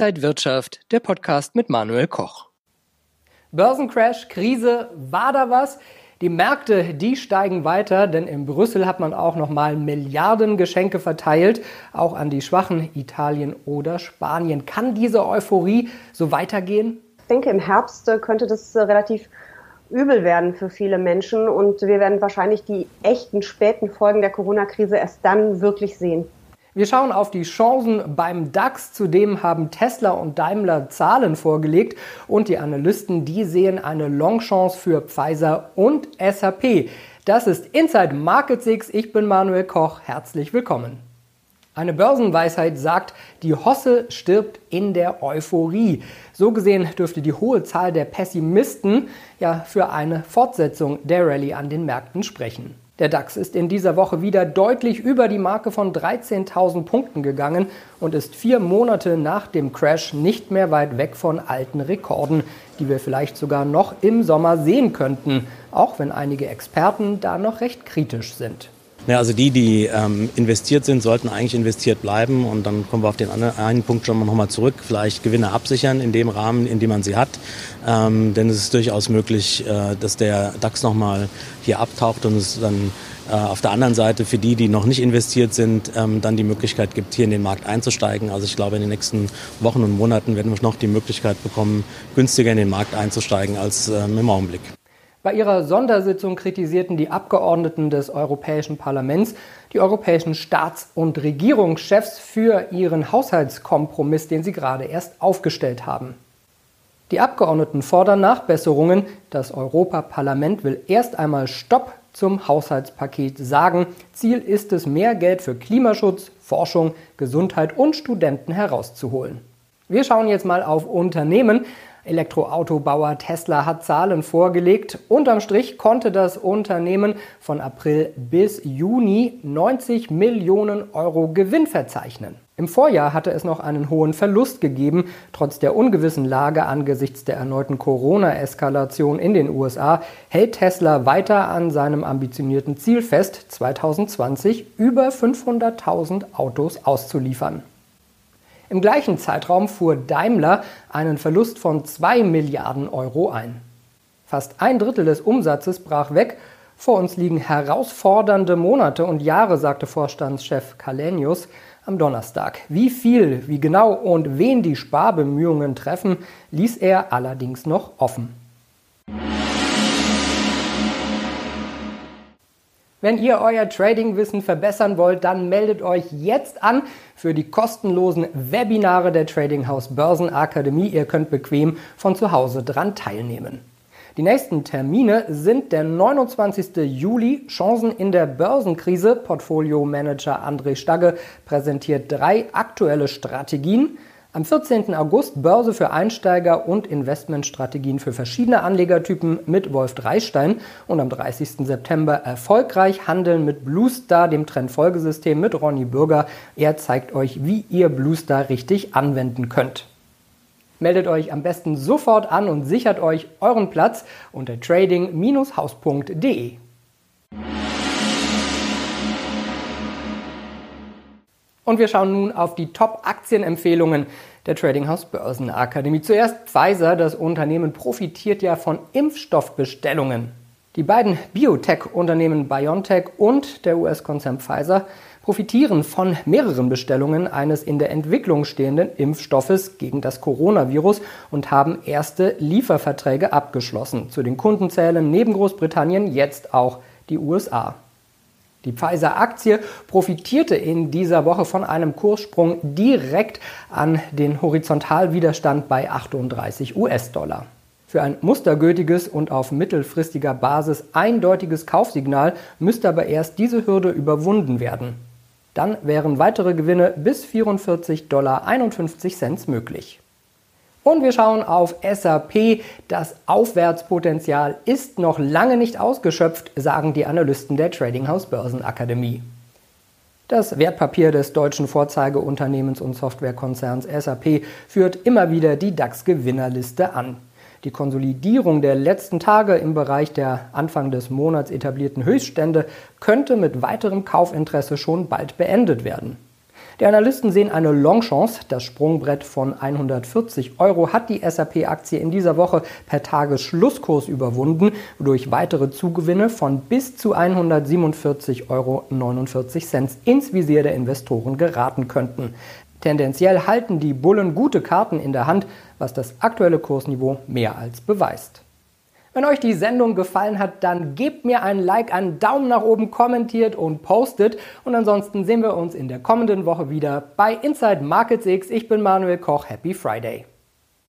Inside Wirtschaft, der Podcast mit Manuel Koch. Börsencrash, Krise, war da was? Die Märkte, die steigen weiter, denn in Brüssel hat man auch nochmal Milliarden Geschenke verteilt, auch an die Schwachen Italien oder Spanien. Kann diese Euphorie so weitergehen? Ich denke, im Herbst äh, könnte das äh, relativ übel werden für viele Menschen und wir werden wahrscheinlich die echten späten Folgen der Corona-Krise erst dann wirklich sehen. Wir schauen auf die Chancen beim DAX. Zudem haben Tesla und Daimler Zahlen vorgelegt und die Analysten, die sehen eine Longchance für Pfizer und SAP. Das ist Inside Market Six. Ich bin Manuel Koch. Herzlich willkommen. Eine Börsenweisheit sagt, die Hosse stirbt in der Euphorie. So gesehen dürfte die hohe Zahl der Pessimisten ja für eine Fortsetzung der Rallye an den Märkten sprechen. Der DAX ist in dieser Woche wieder deutlich über die Marke von 13.000 Punkten gegangen und ist vier Monate nach dem Crash nicht mehr weit weg von alten Rekorden, die wir vielleicht sogar noch im Sommer sehen könnten, auch wenn einige Experten da noch recht kritisch sind. Ja, also die, die ähm, investiert sind, sollten eigentlich investiert bleiben und dann kommen wir auf den einen Punkt schon mal nochmal zurück, vielleicht Gewinne absichern in dem Rahmen, in dem man sie hat, ähm, denn es ist durchaus möglich, äh, dass der DAX nochmal hier abtaucht und es dann äh, auf der anderen Seite für die, die noch nicht investiert sind, ähm, dann die Möglichkeit gibt, hier in den Markt einzusteigen. Also ich glaube, in den nächsten Wochen und Monaten werden wir noch die Möglichkeit bekommen, günstiger in den Markt einzusteigen als ähm, im Augenblick. Bei ihrer Sondersitzung kritisierten die Abgeordneten des Europäischen Parlaments die europäischen Staats- und Regierungschefs für ihren Haushaltskompromiss, den sie gerade erst aufgestellt haben. Die Abgeordneten fordern Nachbesserungen. Das Europaparlament will erst einmal Stopp zum Haushaltspaket sagen. Ziel ist es, mehr Geld für Klimaschutz, Forschung, Gesundheit und Studenten herauszuholen. Wir schauen jetzt mal auf Unternehmen. Elektroautobauer Tesla hat Zahlen vorgelegt. Unterm Strich konnte das Unternehmen von April bis Juni 90 Millionen Euro Gewinn verzeichnen. Im Vorjahr hatte es noch einen hohen Verlust gegeben. Trotz der ungewissen Lage angesichts der erneuten Corona-Eskalation in den USA hält Tesla weiter an seinem ambitionierten Ziel fest, 2020 über 500.000 Autos auszuliefern. Im gleichen Zeitraum fuhr Daimler einen Verlust von 2 Milliarden Euro ein. Fast ein Drittel des Umsatzes brach weg. Vor uns liegen herausfordernde Monate und Jahre, sagte Vorstandschef Kalenius am Donnerstag. Wie viel, wie genau und wen die Sparbemühungen treffen, ließ er allerdings noch offen. Wenn ihr euer Trading-Wissen verbessern wollt, dann meldet euch jetzt an für die kostenlosen Webinare der Trading House Börsenakademie. Ihr könnt bequem von zu Hause dran teilnehmen. Die nächsten Termine sind der 29. Juli, Chancen in der Börsenkrise. Portfolio Manager André Stagge präsentiert drei aktuelle Strategien. Am 14. August Börse für Einsteiger und Investmentstrategien für verschiedene Anlegertypen mit Wolf Dreistein und am 30. September erfolgreich handeln mit Bluestar, dem Trendfolgesystem mit Ronny Bürger. Er zeigt euch, wie ihr Bluestar richtig anwenden könnt. Meldet euch am besten sofort an und sichert euch euren Platz unter trading-haus.de. Und wir schauen nun auf die Top-Aktienempfehlungen der Trading House Börsenakademie. Zuerst Pfizer. Das Unternehmen profitiert ja von Impfstoffbestellungen. Die beiden Biotech-Unternehmen BioNTech und der US-Konzern Pfizer profitieren von mehreren Bestellungen eines in der Entwicklung stehenden Impfstoffes gegen das Coronavirus und haben erste Lieferverträge abgeschlossen. Zu den Kunden zählen neben Großbritannien jetzt auch die USA. Die Pfizer-Aktie profitierte in dieser Woche von einem Kurssprung direkt an den Horizontalwiderstand bei 38 US-Dollar. Für ein mustergültiges und auf mittelfristiger Basis eindeutiges Kaufsignal müsste aber erst diese Hürde überwunden werden. Dann wären weitere Gewinne bis 44,51 Dollar möglich. Und wir schauen auf SAP. Das Aufwärtspotenzial ist noch lange nicht ausgeschöpft, sagen die Analysten der Trading House Börsenakademie. Das Wertpapier des deutschen Vorzeigeunternehmens und Softwarekonzerns SAP führt immer wieder die DAX-Gewinnerliste an. Die Konsolidierung der letzten Tage im Bereich der Anfang des Monats etablierten Höchststände könnte mit weiterem Kaufinteresse schon bald beendet werden. Die Analysten sehen eine Longchance. Das Sprungbrett von 140 Euro hat die SAP-Aktie in dieser Woche per Tagesschlusskurs überwunden, wodurch weitere Zugewinne von bis zu 147,49 Euro ins Visier der Investoren geraten könnten. Tendenziell halten die Bullen gute Karten in der Hand, was das aktuelle Kursniveau mehr als beweist. Wenn euch die Sendung gefallen hat, dann gebt mir ein Like, einen Daumen nach oben, kommentiert und postet. Und ansonsten sehen wir uns in der kommenden Woche wieder bei Inside Markets X. Ich bin Manuel Koch. Happy Friday.